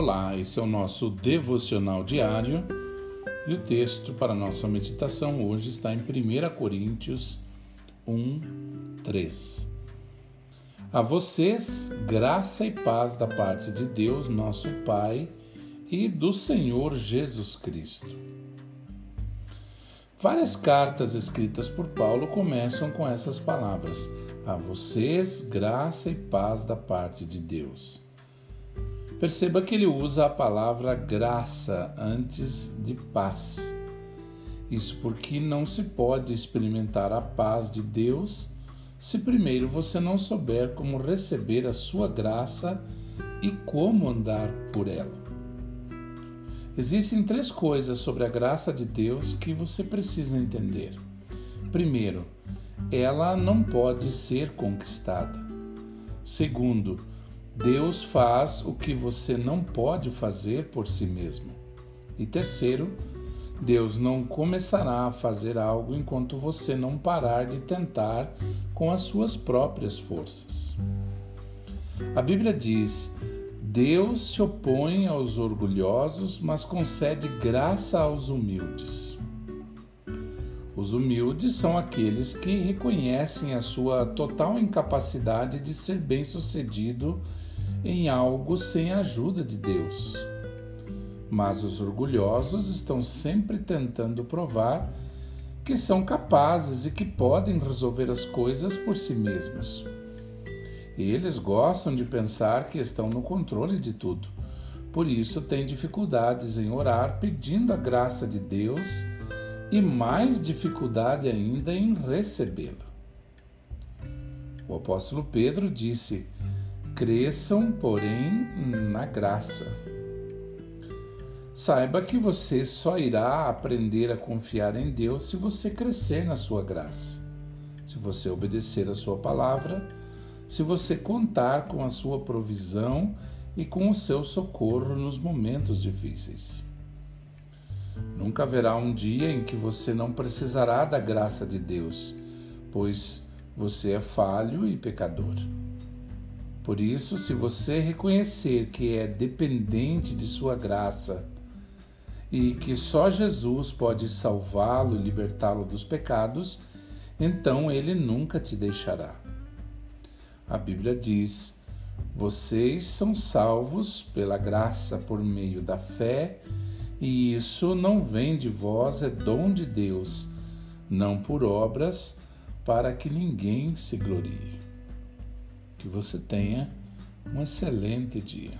Olá, esse é o nosso devocional diário e o texto para nossa meditação hoje está em 1 Coríntios 1, 3. A vocês, graça e paz da parte de Deus, nosso Pai, e do Senhor Jesus Cristo. Várias cartas escritas por Paulo começam com essas palavras: A vocês, graça e paz da parte de Deus. Perceba que ele usa a palavra graça antes de paz. Isso porque não se pode experimentar a paz de Deus se primeiro você não souber como receber a sua graça e como andar por ela. Existem três coisas sobre a graça de Deus que você precisa entender. Primeiro, ela não pode ser conquistada. Segundo, Deus faz o que você não pode fazer por si mesmo. E terceiro, Deus não começará a fazer algo enquanto você não parar de tentar com as suas próprias forças. A Bíblia diz: Deus se opõe aos orgulhosos, mas concede graça aos humildes. Os humildes são aqueles que reconhecem a sua total incapacidade de ser bem-sucedido em algo sem a ajuda de Deus. Mas os orgulhosos estão sempre tentando provar que são capazes e que podem resolver as coisas por si mesmos. Eles gostam de pensar que estão no controle de tudo. Por isso têm dificuldades em orar pedindo a graça de Deus e mais dificuldade ainda em recebê-la. O apóstolo Pedro disse: cresçam, porém, na graça. Saiba que você só irá aprender a confiar em Deus se você crescer na sua graça, se você obedecer a sua palavra, se você contar com a sua provisão e com o seu socorro nos momentos difíceis. Nunca haverá um dia em que você não precisará da graça de Deus, pois você é falho e pecador. Por isso, se você reconhecer que é dependente de sua graça e que só Jesus pode salvá-lo e libertá-lo dos pecados, então ele nunca te deixará. A Bíblia diz: vocês são salvos pela graça por meio da fé, e isso não vem de vós, é dom de Deus, não por obras, para que ninguém se glorie. Que você tenha um excelente dia.